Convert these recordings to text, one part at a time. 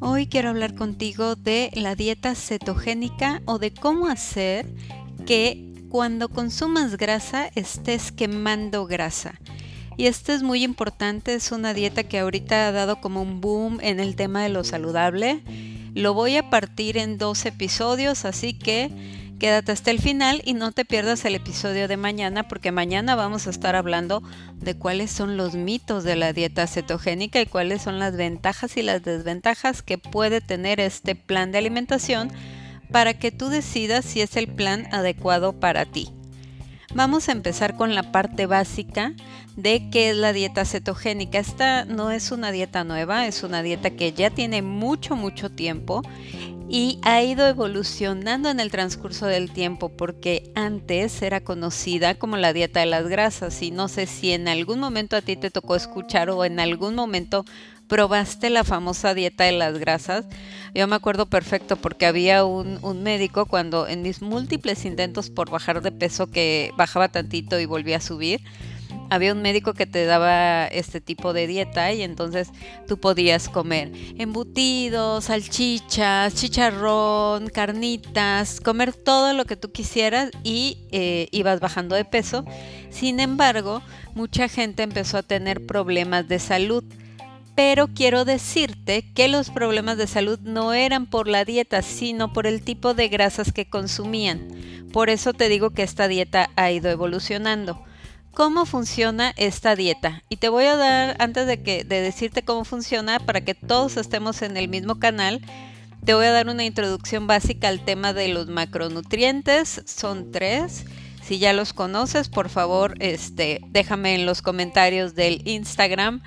Hoy quiero hablar contigo de la dieta cetogénica o de cómo hacer que cuando consumas grasa estés quemando grasa. Y esto es muy importante, es una dieta que ahorita ha dado como un boom en el tema de lo saludable. Lo voy a partir en dos episodios, así que Quédate hasta el final y no te pierdas el episodio de mañana porque mañana vamos a estar hablando de cuáles son los mitos de la dieta cetogénica y cuáles son las ventajas y las desventajas que puede tener este plan de alimentación para que tú decidas si es el plan adecuado para ti. Vamos a empezar con la parte básica de qué es la dieta cetogénica. Esta no es una dieta nueva, es una dieta que ya tiene mucho, mucho tiempo y ha ido evolucionando en el transcurso del tiempo porque antes era conocida como la dieta de las grasas y no sé si en algún momento a ti te tocó escuchar o en algún momento probaste la famosa dieta de las grasas. Yo me acuerdo perfecto porque había un, médico cuando en mis múltiples intentos por bajar de peso que bajaba tantito y volvía a subir había un médico que te daba este tipo de dieta y entonces tú podías comer embutidos, salchichas, chicharrón, carnitas, comer todo lo que tú quisieras y eh, ibas bajando de peso. Sin embargo, mucha gente empezó a tener problemas de salud. Pero quiero decirte que los problemas de salud no eran por la dieta, sino por el tipo de grasas que consumían. Por eso te digo que esta dieta ha ido evolucionando cómo funciona esta dieta. Y te voy a dar, antes de, que, de decirte cómo funciona, para que todos estemos en el mismo canal, te voy a dar una introducción básica al tema de los macronutrientes. Son tres. Si ya los conoces, por favor, este, déjame en los comentarios del Instagram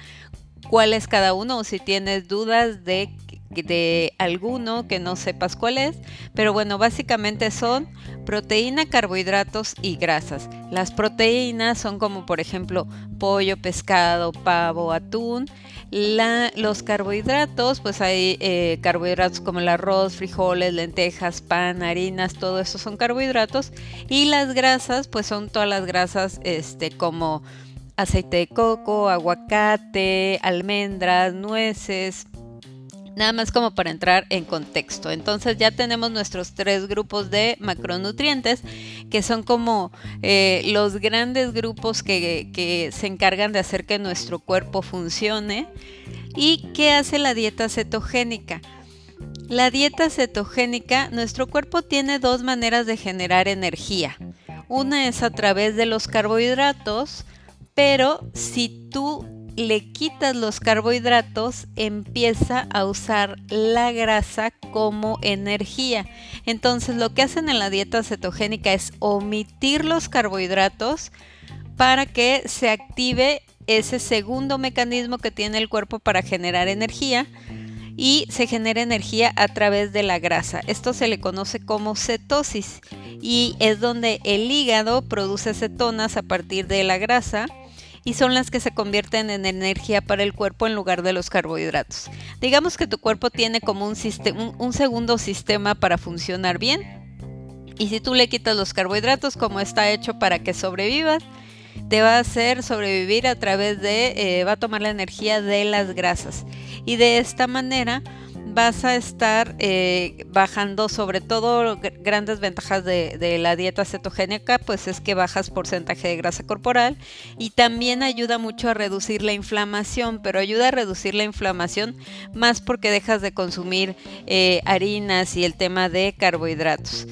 cuál es cada uno o si tienes dudas de de alguno que no sepas cuál es, pero bueno, básicamente son proteína, carbohidratos y grasas. Las proteínas son como por ejemplo pollo, pescado, pavo, atún. los carbohidratos, pues hay eh, carbohidratos como el arroz, frijoles, lentejas, pan, harinas, todo eso son carbohidratos. Y las grasas, pues son todas las grasas este, como aceite de coco, aguacate, almendras, nueces, Nada más como para entrar en contexto. Entonces ya tenemos nuestros tres grupos de macronutrientes, que son como eh, los grandes grupos que, que se encargan de hacer que nuestro cuerpo funcione. ¿Y qué hace la dieta cetogénica? La dieta cetogénica, nuestro cuerpo tiene dos maneras de generar energía. Una es a través de los carbohidratos, pero si tú le quitas los carbohidratos, empieza a usar la grasa como energía. Entonces lo que hacen en la dieta cetogénica es omitir los carbohidratos para que se active ese segundo mecanismo que tiene el cuerpo para generar energía y se genera energía a través de la grasa. Esto se le conoce como cetosis y es donde el hígado produce cetonas a partir de la grasa y son las que se convierten en energía para el cuerpo en lugar de los carbohidratos. Digamos que tu cuerpo tiene como un, un, segundo sistema para funcionar bien y si tú le quitas los carbohidratos como está hecho para que sobrevivas, te va a hacer sobrevivir a través de, eh, va a tomar la energía de las grasas. Y de esta manera vas a estar eh, bajando sobre todo grandes ventajas de, la dieta cetogénica, pues es que bajas porcentaje de grasa corporal y también ayuda mucho a reducir la inflamación, pero ayuda a reducir la inflamación más porque dejas de consumir eh, harinas y el tema de carbohidratos.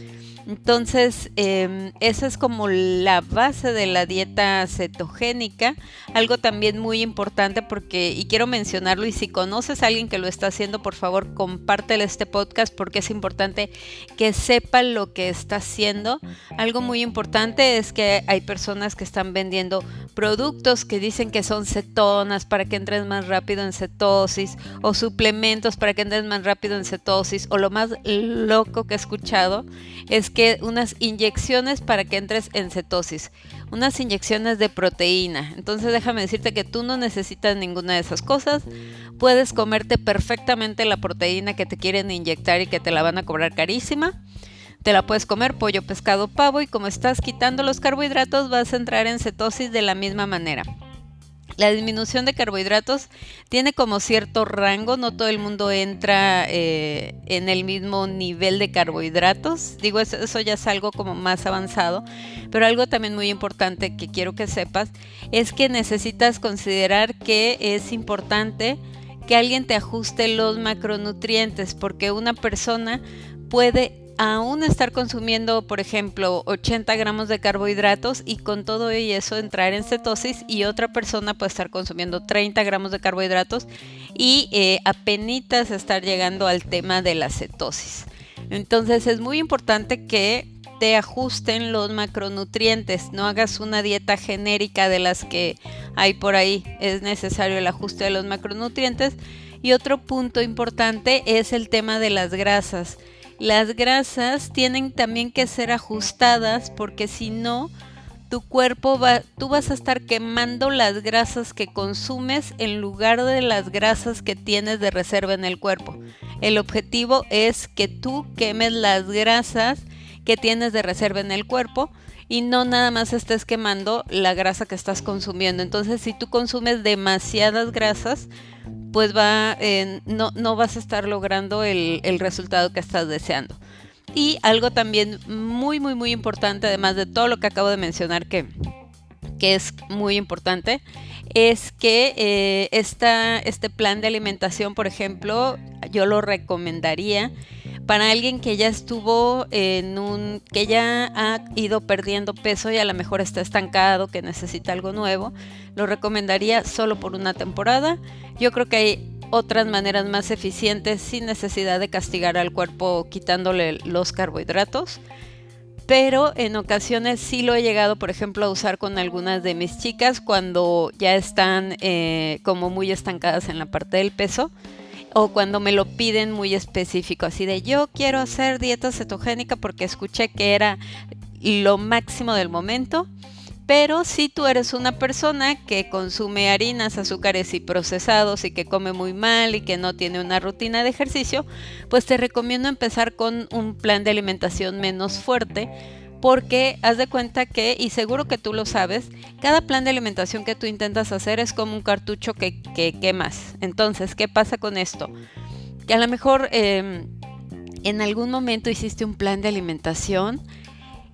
Entonces, em, esa es como la base de la dieta cetogénica. Algo también muy importante porque, y quiero mencionarlo, y si conoces a alguien que lo está haciendo, por favor, compártele este podcast porque es importante que sepa lo que está haciendo. Algo muy importante es que hay personas que están vendiendo productos que dicen que son cetonas para que entres más rápido en cetosis, o suplementos para que entres más rápido en cetosis, o lo más loco que he escuchado es que unas inyecciones para que entres en cetosis, unas inyecciones de proteína. Entonces déjame decirte que tú no necesitas ninguna de esas cosas. Puedes comerte perfectamente la proteína que te quieren inyectar y que te la van a cobrar carísima. Te la puedes comer pollo, pescado, pavo y como estás quitando los carbohidratos vas a entrar en cetosis de la misma manera. La disminución de carbohidratos tiene como cierto rango, no todo el mundo entra eh, en el mismo nivel de carbohidratos, digo eso, eso, ya es algo como más avanzado, pero algo también muy importante que quiero que sepas es que necesitas considerar que es importante que alguien te ajuste los macronutrientes porque una persona puede aún estar consumiendo, por ejemplo, 80 gramos de carbohidratos y con todo y eso entrar en cetosis y otra persona puede estar consumiendo 30 gramos de carbohidratos y eh, apenas estar llegando al tema de la cetosis. Entonces es muy importante que te ajusten los macronutrientes, no hagas una dieta genérica de las que hay por ahí, es necesario el ajuste de los macronutrientes. Y otro punto importante es el tema de las grasas. Las grasas tienen también que ser ajustadas porque si no, tu cuerpo va, tú vas a estar quemando las grasas que consumes en lugar de las grasas que tienes de reserva en el cuerpo. El objetivo es que tú quemes las grasas que tienes de reserva en el cuerpo y no nada más estés quemando la grasa que estás consumiendo. Entonces, si tú consumes demasiadas grasas, pues va, no, no, vas a estar logrando el, el resultado que estás deseando. Y algo también muy, muy, muy importante, además de todo lo que acabo de mencionar, que, que es muy importante, es que eh, este plan de alimentación, por ejemplo, yo lo recomendaría para alguien que ya estuvo en un, que ya ha ido perdiendo peso y a lo mejor está estancado, que necesita algo nuevo, lo recomendaría solo por una temporada. Yo creo que hay otras maneras más eficientes sin necesidad de castigar al cuerpo quitándole los carbohidratos. Pero en ocasiones sí lo he llegado, por ejemplo, a usar con algunas de mis chicas cuando ya están eh, como muy estancadas en la parte del peso o cuando me lo piden muy específico, así de yo quiero hacer dieta cetogénica porque escuché que era lo máximo del momento. Pero si tú eres una persona que consume harinas, azúcares y procesados y que come muy mal y que no tiene una rutina de ejercicio, pues te recomiendo empezar con un plan de alimentación menos fuerte porque haz de cuenta que, y seguro que tú lo sabes, cada plan de alimentación que tú intentas hacer es como un cartucho que, quemas. Entonces, ¿qué pasa con esto? Que a lo mejor em, en algún momento hiciste un plan de alimentación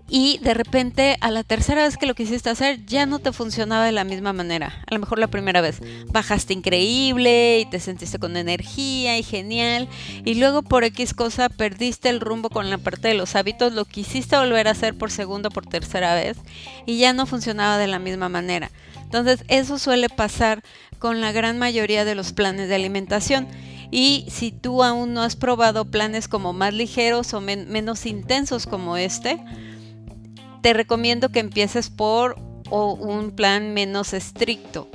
y de repente a la tercera vez que lo quisiste hacer ya no te funcionaba de la misma manera. A lo mejor la primera vez bajaste increíble y te sentiste con energía y genial y luego por X cosa perdiste el rumbo con la parte de los hábitos, lo quisiste volver a hacer por segunda por tercera vez y ya no funcionaba de la misma manera. Entonces eso suele pasar con la gran mayoría de los planes de alimentación. Y si tú aún no has probado planes como más ligeros o menos intensos como este, te recomiendo que empieces por un plan menos estricto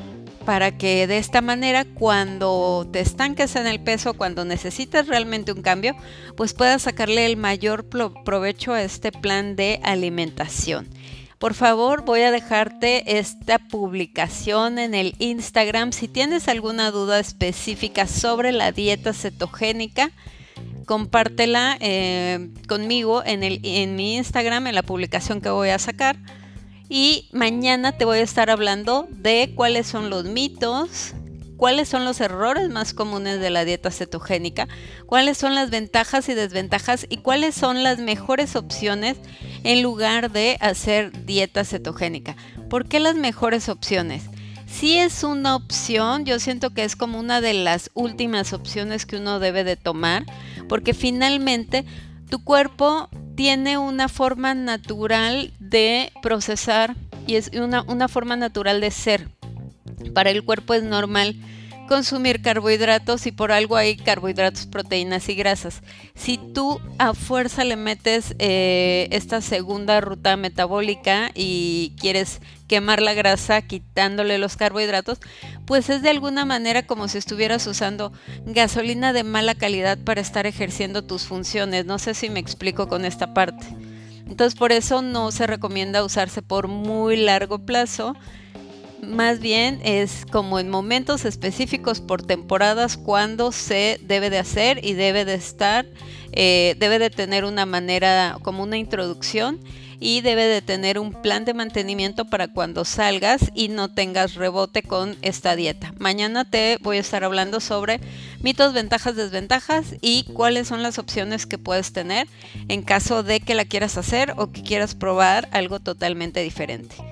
para que de esta manera cuando te estanques en el peso, cuando necesites realmente un cambio, pues puedas sacarle el mayor provecho a este plan de alimentación. Por favor, voy a dejarte esta publicación en el Instagram. Si tienes alguna duda específica sobre la dieta cetogénica, compártela eh, conmigo en, el, en mi Instagram, en la publicación que voy a sacar. Y mañana te voy a estar hablando de cuáles son los mitos, cuáles son los errores más comunes de la dieta cetogénica, cuáles son las ventajas y desventajas y cuáles son las mejores opciones en lugar de hacer dieta cetogénica. ¿Por qué las mejores opciones? Si es una opción, yo siento que es como una de las últimas opciones que uno debe de tomar porque finalmente tu cuerpo tiene una forma natural de procesar y es una, una forma natural de ser. Para el cuerpo es normal consumir carbohidratos y por algo hay carbohidratos, proteínas y grasas. Si tú a fuerza le metes eh, esta segunda ruta metabólica y quieres quemar la grasa quitándole los carbohidratos, pues es de alguna manera como si estuvieras usando gasolina de mala calidad para estar ejerciendo tus funciones. No sé si me explico con esta parte. Entonces por eso no se recomienda usarse por muy largo plazo más bien es como en momentos específicos por temporadas cuando se debe de hacer y debe de estar, eh, debe de tener una manera como una introducción y debe de tener un plan de mantenimiento para cuando salgas y no tengas rebote con esta dieta. Mañana te voy a estar hablando sobre mitos, ventajas, desventajas y cuáles son las opciones que puedes tener en caso de que la quieras hacer o que quieras probar algo totalmente diferente.